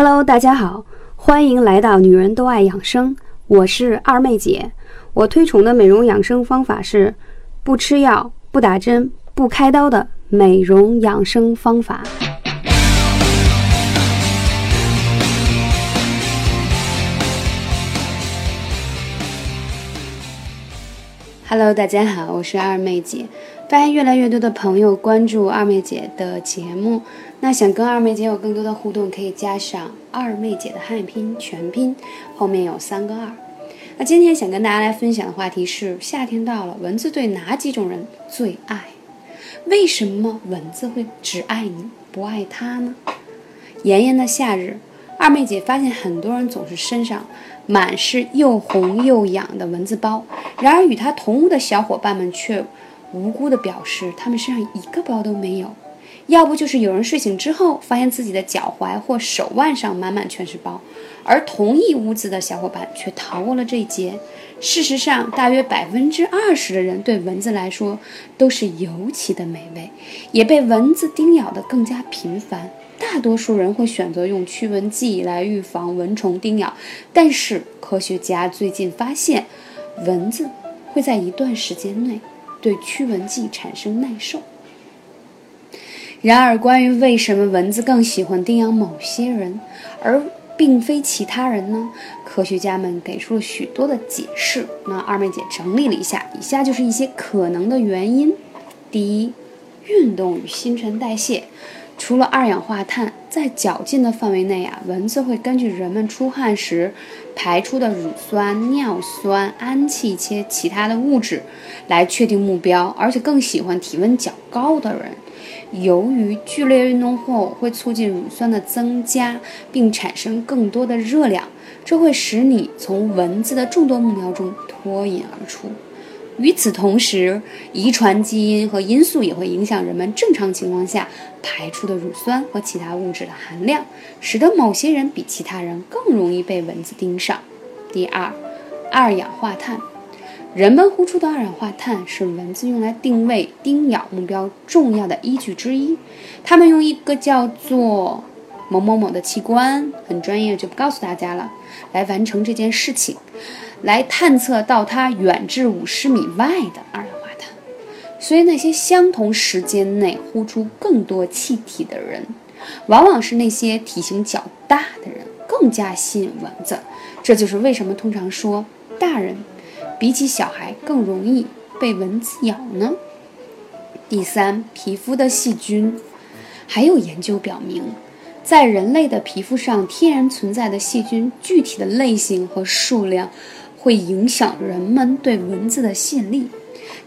Hello，大家好，欢迎来到女人都爱养生，我是二妹姐。我推崇的美容养生方法是不吃药、不打针、不开刀的美容养生方法。Hello，大家好，我是二妹姐。发现越来越多的朋友关注二妹姐的节目，那想跟二妹姐有更多的互动，可以加上二妹姐的汉语拼音全拼，后面有三个二。那今天想跟大家来分享的话题是：夏天到了，蚊子对哪几种人最爱？为什么蚊子会只爱你不爱它呢？炎炎的夏日，二妹姐发现很多人总是身上。满是又红又痒的蚊子包，然而与她同屋的小伙伴们却无辜地表示，他们身上一个包都没有。要不就是有人睡醒之后，发现自己的脚踝或手腕上满满全是包，而同一屋子的小伙伴却逃过了这一劫。事实上，大约百分之二十的人对蚊子来说都是尤其的美味，也被蚊子叮咬得更加频繁。大多数人会选择用驱蚊剂来预防蚊虫叮咬，但是科学家最近发现，蚊子会在一段时间内对驱蚊剂产生耐受。然而，关于为什么蚊子更喜欢叮咬某些人，而并非其他人呢？科学家们给出了许多的解释。那二妹姐整理了一下，以下就是一些可能的原因：第一，运动与新陈代谢。除了二氧化碳，在较近的范围内啊，蚊子会根据人们出汗时排出的乳酸、尿酸、氨气切其他的物质来确定目标，而且更喜欢体温较高的人。由于剧烈运动后会促进乳酸的增加，并产生更多的热量，这会使你从蚊子的众多目标中脱颖而出。与此同时，遗传基因和因素也会影响人们正常情况下排出的乳酸和其他物质的含量，使得某些人比其他人更容易被蚊子盯上。第二，二氧化碳，人们呼出的二氧化碳是蚊子用来定位叮咬目标重要的依据之一。他们用一个叫做某某某的器官，很专业，就不告诉大家了，来完成这件事情。来探测到它远至五十米外的二氧化碳，所以那些相同时间内呼出更多气体的人，往往是那些体型较大的人，更加吸引蚊子。这就是为什么通常说大人比起小孩更容易被蚊子咬呢？第三，皮肤的细菌，还有研究表明，在人类的皮肤上天然存在的细菌具体的类型和数量。会影响人们对蚊子的吸引力。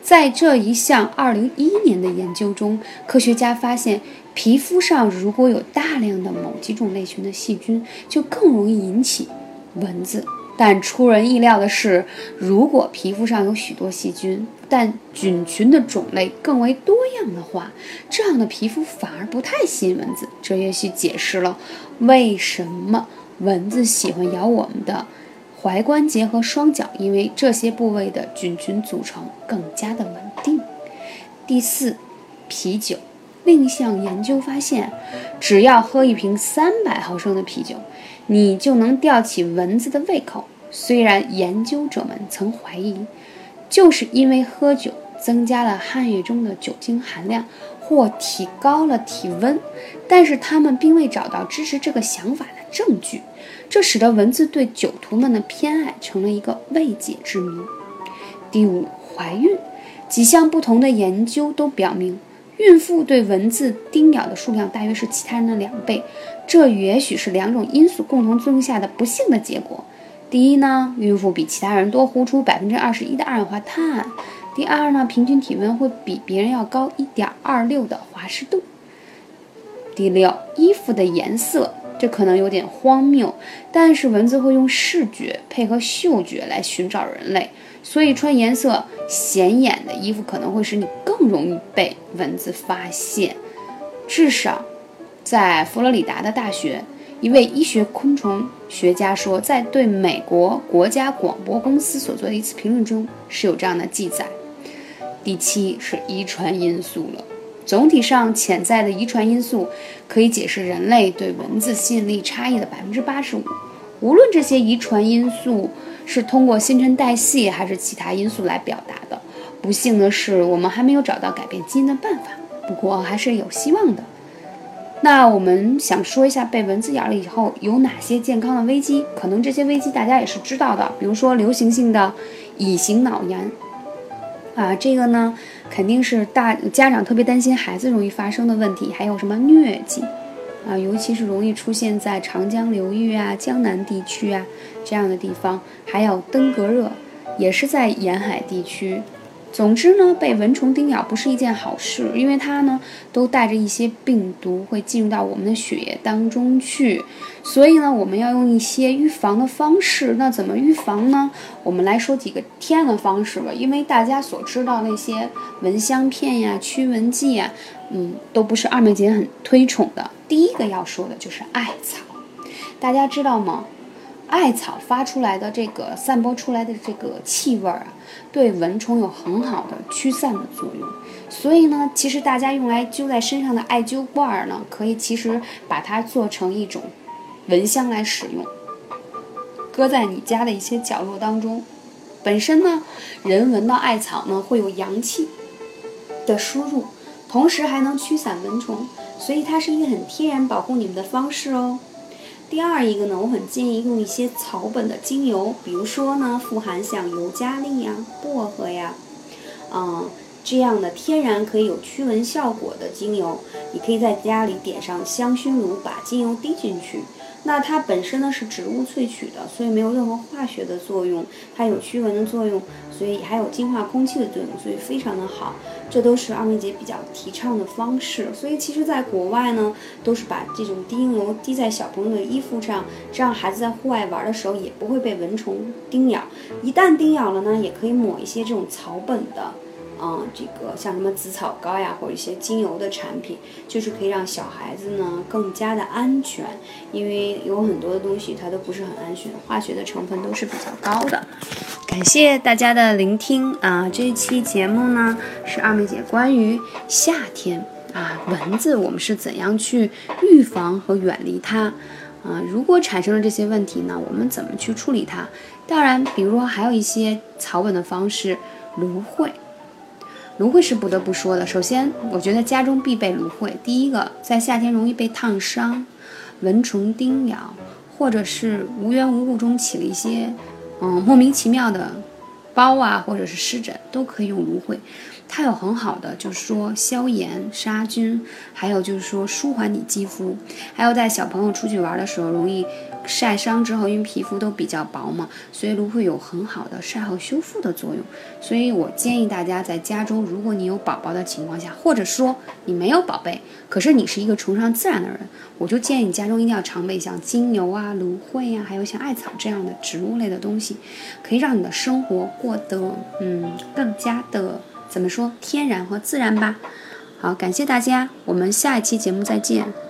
在这一项2011年的研究中，科学家发现，皮肤上如果有大量的某几种类群的细菌，就更容易引起蚊子。但出人意料的是，如果皮肤上有许多细菌，但菌群的种类更为多样的话，这样的皮肤反而不太吸引蚊子。这也许解释了为什么蚊子喜欢咬我们的。踝关节和双脚，因为这些部位的菌群组成更加的稳定。第四，啤酒。另一项研究发现，只要喝一瓶三百毫升的啤酒，你就能吊起蚊子的胃口。虽然研究者们曾怀疑，就是因为喝酒增加了汗液中的酒精含量或提高了体温，但是他们并未找到支持这个想法的证据。这使得蚊子对酒徒们的偏爱成了一个未解之谜。第五，怀孕，几项不同的研究都表明，孕妇对蚊子叮咬的数量大约是其他人的两倍。这也许是两种因素共同作用下的不幸的结果。第一呢，孕妇比其他人多呼出百分之二十一的二氧化碳。第二呢，平均体温会比别人要高一点二六的华氏度。第六，衣服的颜色。这可能有点荒谬，但是蚊子会用视觉配合嗅觉来寻找人类，所以穿颜色显眼的衣服可能会使你更容易被蚊子发现。至少，在佛罗里达的大学，一位医学昆虫学家说，在对美国国家广播公司所做的一次评论中是有这样的记载。第七是遗传因素了。总体上，潜在的遗传因素可以解释人类对蚊子吸引力差异的百分之八十五。无论这些遗传因素是通过新陈代谢还是其他因素来表达的，不幸的是，我们还没有找到改变基因的办法。不过还是有希望的。那我们想说一下，被蚊子咬了以后有哪些健康的危机？可能这些危机大家也是知道的，比如说流行性的乙型脑炎啊，这个呢肯定是大家长特别担心孩子容易发生的问题。还有什么疟疾？啊，尤其是容易出现在长江流域啊、江南地区啊这样的地方，还有登革热，也是在沿海地区。总之呢，被蚊虫叮咬不是一件好事，因为它呢都带着一些病毒会进入到我们的血液当中去，所以呢，我们要用一些预防的方式。那怎么预防呢？我们来说几个天然的方式吧，因为大家所知道那些蚊香片呀、驱蚊剂呀，嗯，都不是二妹姐很推崇的。第一个要说的就是艾草，大家知道吗？艾草发出来的这个散播出来的这个气味儿啊，对蚊虫有很好的驱散的作用。所以呢，其实大家用来灸在身上的艾灸罐儿呢，可以其实把它做成一种蚊香来使用，搁在你家的一些角落当中。本身呢，人闻到艾草呢，会有阳气的输入，同时还能驱散蚊虫。所以它是一个很天然保护你们的方式哦。第二一个呢，我很建议用一些草本的精油，比如说呢，富含像尤加利呀、薄荷呀，嗯，这样的天然可以有驱蚊效果的精油，你可以在家里点上香薰炉，把精油滴进去。那它本身呢是植物萃取的，所以没有任何化学的作用，它有驱蚊的作用，所以还有净化空气的作用，所以非常的好。这都是二妹姐比较提倡的方式。所以其实，在国外呢，都是把这种滴油滴在小朋友的衣服上，这样孩子在户外玩的时候也不会被蚊虫叮咬。一旦叮咬了呢，也可以抹一些这种草本的。嗯，这个像什么紫草膏呀，或者一些精油的产品，就是可以让小孩子呢更加的安全，因为有很多的东西它都不是很安全，化学的成分都是比较高的。感谢大家的聆听啊！这一期节目呢是二妹姐关于夏天啊蚊子，我们是怎样去预防和远离它啊？如果产生了这些问题呢，我们怎么去处理它？当然，比如说还有一些草本的方式，芦荟。芦荟是不得不说的。首先，我觉得家中必备芦荟。第一个，在夏天容易被烫伤、蚊虫叮咬，或者是无缘无故中起了一些，嗯，莫名其妙的包啊，或者是湿疹，都可以用芦荟。它有很好的，就是说消炎、杀菌，还有就是说舒缓你肌肤，还有在小朋友出去玩的时候容易晒伤之后，因为皮肤都比较薄嘛，所以芦荟有很好的晒后修复的作用。所以我建议大家在家中，如果你有宝宝的情况下，或者说你没有宝贝，可是你是一个崇尚自然的人，我就建议你家中一定要常备像精油啊、芦荟啊，还有像艾草这样的植物类的东西，可以让你的生活过得嗯更加的。怎么说天然和自然吧。好，感谢大家，我们下一期节目再见。